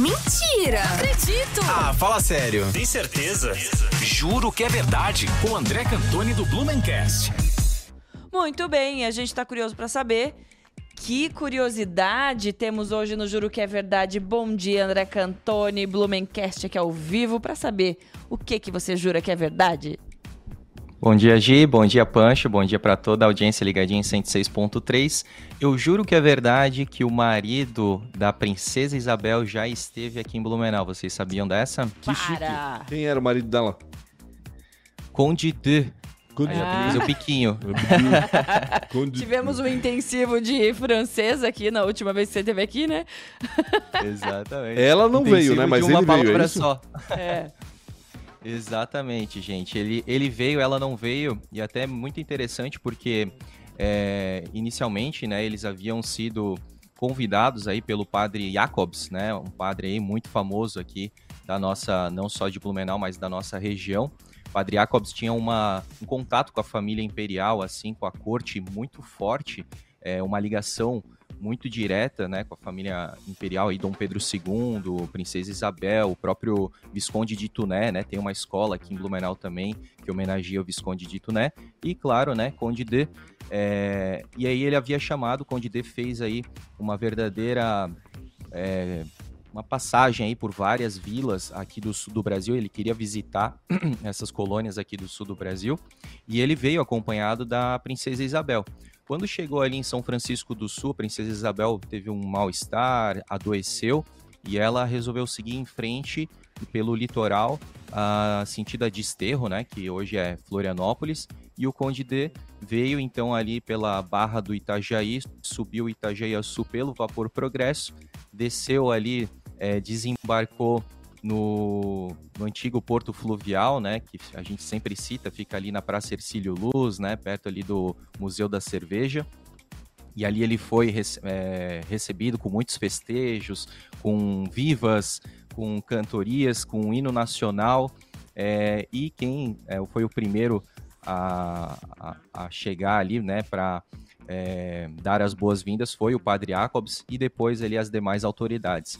Mentira! Não acredito! Ah, fala sério. Tem certeza? Juro que é verdade. Com André Cantoni do Blumencast. Muito bem, a gente tá curioso para saber que curiosidade temos hoje no Juro que é Verdade. Bom dia, André Cantoni, Blumencast aqui ao vivo para saber o que que você jura que é verdade. Bom dia, Gi. Bom dia, Pancho. Bom dia para toda a audiência ligadinha em 106.3. Eu juro que é verdade que o marido da princesa Isabel já esteve aqui em Blumenau. Vocês sabiam dessa? Que Para! Quem era o marido dela? Conde de. Conde Aí, ah. o piquinho. Tivemos um intensivo de francês aqui na última vez que você esteve aqui, né? Exatamente. Ela não intensivo veio, né? Mas ele veio, é só. É. Exatamente, gente. Ele, ele veio, ela não veio, e até muito interessante porque é, inicialmente, né, eles haviam sido convidados aí pelo padre Jacobs, né, um padre aí muito famoso aqui da nossa, não só de Blumenau, mas da nossa região. O padre Jacobs tinha uma, um contato com a família imperial, assim, com a corte muito forte, é, uma ligação muito direta, né, com a família imperial aí, Dom Pedro II, Princesa Isabel, o próprio Visconde de Tuné, né, tem uma escola aqui em Blumenau também que homenageia o Visconde de Tuné, e claro, né, Conde de, é, e aí ele havia chamado, Conde de fez aí uma verdadeira é, uma passagem aí por várias vilas aqui do sul do Brasil. Ele queria visitar essas colônias aqui do sul do Brasil e ele veio acompanhado da princesa Isabel. Quando chegou ali em São Francisco do Sul, a princesa Isabel teve um mal-estar, adoeceu e ela resolveu seguir em frente pelo litoral, a sentido a Desterro, né, que hoje é Florianópolis, e o Conde D veio então ali pela Barra do Itajaí, subiu o Itajaí-Açu pelo Vapor Progresso, desceu ali, é, desembarcou no, no, antigo porto fluvial, né, que a gente sempre cita, fica ali na Praça Ercílio Luz, né, perto ali do Museu da Cerveja. E ali ele foi é, recebido com muitos festejos, com vivas, com cantorias, com um hino nacional. É, e quem é, foi o primeiro a, a, a chegar ali, né, para é, dar as boas-vindas foi o Padre Jacobs e depois ali as demais autoridades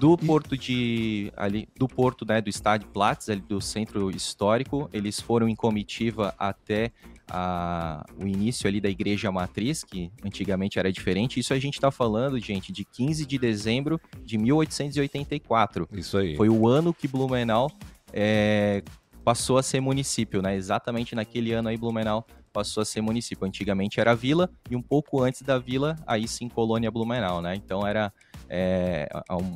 do porto de ali do porto né do estádio Platz ali do centro histórico eles foram em comitiva até a, o início ali da igreja matriz que antigamente era diferente. Isso a gente está falando gente de 15 de dezembro de 1884 isso aí. Foi o ano que Blumenau é, passou a ser município né? Exatamente naquele ano aí Blumenau passou a ser município. Antigamente era vila e um pouco antes da vila aí sim colônia Blumenau né? Então era é,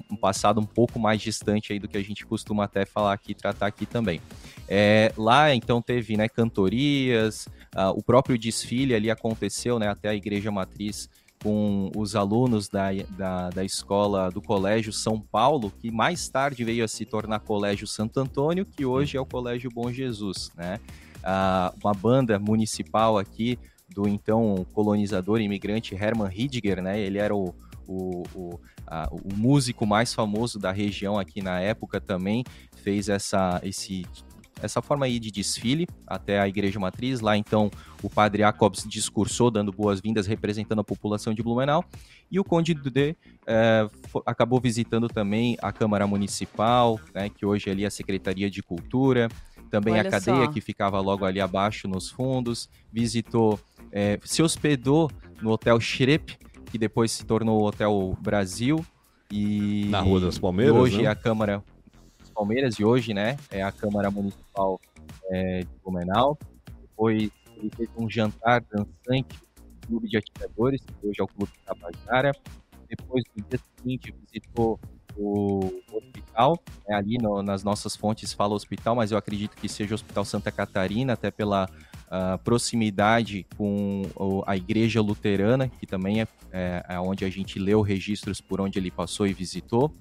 um, passado um pouco mais distante aí do que a gente costuma até falar aqui, tratar aqui também. É, lá então teve né, cantorias, uh, o próprio desfile ali aconteceu né, até a igreja matriz com os alunos da, da, da, escola do Colégio São Paulo, que mais tarde veio a se tornar Colégio Santo Antônio, que hoje é o Colégio Bom Jesus, né? Uma banda municipal aqui do então colonizador imigrante Hermann Hidiger, né? Ele era o, o, o, a, o músico mais famoso da região aqui na época também fez essa, esse, essa forma aí de desfile até a igreja matriz. Lá então o padre Jacobs discursou, dando boas-vindas, representando a população de Blumenau. E o Conde Dudé é, acabou visitando também a Câmara Municipal, né, que hoje é ali a Secretaria de Cultura, também Olha a cadeia só. que ficava logo ali abaixo nos fundos, visitou, é, se hospedou no Hotel Schrepp, que depois se tornou o Hotel Brasil. E na Rua das Palmeiras. hoje né? é a Câmara das Palmeiras, e hoje, né, é a Câmara Municipal é, de Blumenau. Depois ele fez um jantar dançante no Clube de Atiradores, que hoje é o Clube de Tabajara. Depois, no dia seguinte, visitou o hospital, né, ali no, nas nossas fontes fala hospital, mas eu acredito que seja o Hospital Santa Catarina, até pela proximidade com a igreja luterana, que também é, é, é onde a gente leu registros por onde ele passou e visitou.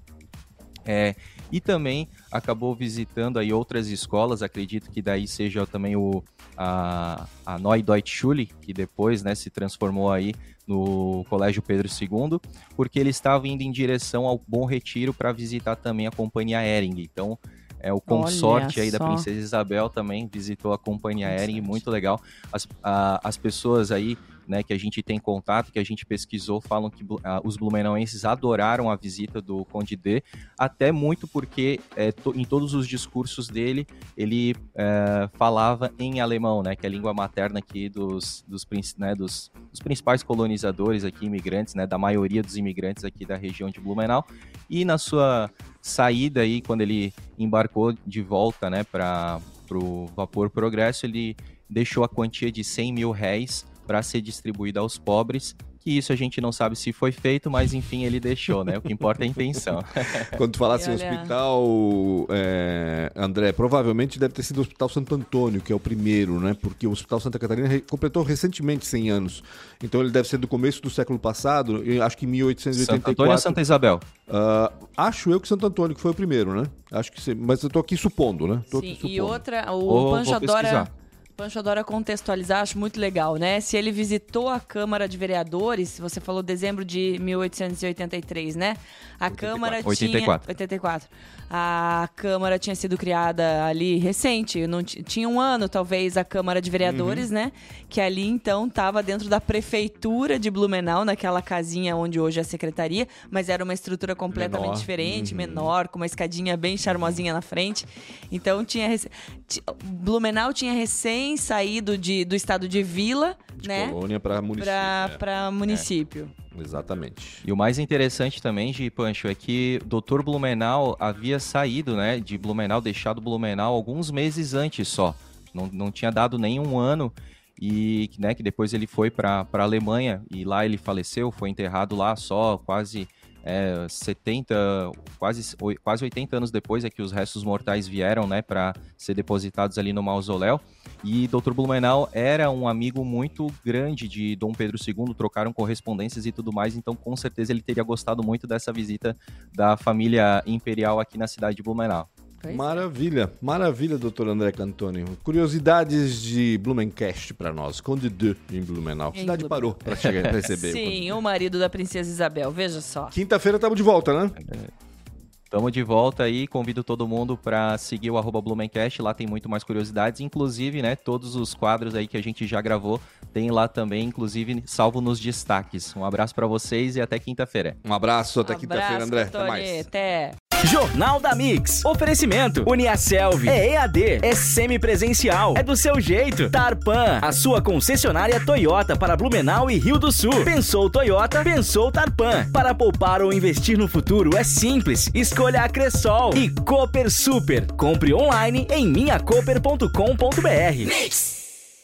É, e também acabou visitando aí outras escolas, acredito que daí seja também o, a, a Deutsche Schule, que depois né, se transformou aí no Colégio Pedro II, porque ele estava indo em direção ao Bom Retiro para visitar também a Companhia Ering. Então, é o consorte Olha aí da só. Princesa Isabel também visitou a companhia aérea e muito legal. As, a- as pessoas aí, né, que a gente tem contato, que a gente pesquisou, falam que ah, os blumenauenses adoraram a visita do Conde D, até muito porque é, to- em todos os discursos dele, ele é, falava em alemão, né, que é a língua materna aqui dos, dos, né, dos, dos principais colonizadores aqui, imigrantes, né, da maioria dos imigrantes aqui da região de Blumenau. E na sua saída aí, quando ele embarcou de volta, né, para o Vapor Progresso, ele deixou a quantia de 100 mil réis para ser distribuída aos pobres, que isso a gente não sabe se foi feito, mas enfim, ele deixou, né? O que importa é a intenção. Quando tu falasse em olha- hospital, é, André, provavelmente deve ter sido o Hospital Santo Antônio, que é o primeiro, né? Porque o Hospital Santa Catarina completou recentemente 100 anos. Então ele deve ser do começo do século passado, eu acho que em Santo 1884. Antônio ou Santa Isabel? Ah, acho eu que Santo Antônio que foi o primeiro, né? Acho que sim, mas eu tô aqui supondo, né? Tô Sim, aqui e supondo. outra, o Ou Pancho adora. Pancho adora contextualizar, acho muito legal, né? Se ele visitou a Câmara de Vereadores, você falou dezembro de 1883, né? A Câmara tinha... 84. 84. A Câmara tinha sido criada ali recente, não ti- tinha um ano talvez a Câmara de Vereadores, Uhum. né? Que ali então estava dentro da prefeitura de Blumenau, naquela casinha onde hoje é a secretaria, mas era uma estrutura completamente Menor. diferente, Uhum. menor, com uma escadinha bem charmosinha na frente. Então tinha Blumenau tinha recém saído de, do estado de vila, De né? colônia para município. Pra, é, pra município. Exatamente. E o mais interessante também, de Pancho, é que Dr. Blumenau havia saído, né, de Blumenau, deixado Blumenau alguns meses antes só. Não, não tinha dado nenhum ano e, né, que depois ele foi para a Alemanha e lá ele faleceu, foi enterrado lá só quase é, 70, quase, quase 80 anos depois é que os restos mortais vieram, né, para ser depositados ali no mausoléu. E Dr. Blumenau era um amigo muito grande de Dom Pedro II, trocaram correspondências e tudo mais, então com certeza ele teria gostado muito dessa visita da família imperial aqui na cidade de Blumenau. Pois é. Maravilha, maravilha, doutor André Cantoni. Curiosidades de Blumencast pra nós. Conde de em Blumenau. A cidade Blumenau. parou pra chegar receber. o Sim, o marido da princesa Isabel, veja só. Quinta-feira estamos de volta, né? Tamo de volta aí, convido todo mundo para seguir o arroba Blumencast, lá tem muito mais curiosidades, inclusive, né, todos os quadros aí que a gente já gravou, tem lá também, inclusive, salvo nos destaques. Um abraço para vocês e até quinta-feira. Um abraço, até quinta-feira, André. Até mais. Até. Jornal da Mix. Oferecimento. Uniaselv. É EAD. É semipresencial. É do seu jeito. Tarpan. A sua concessionária Toyota para Blumenau e Rio do Sul. Pensou Toyota? Pensou Tarpan. Para poupar ou investir no futuro é simples. Escolha a Cressol. E Cooper Super. Compre online em minhacoper.com.br.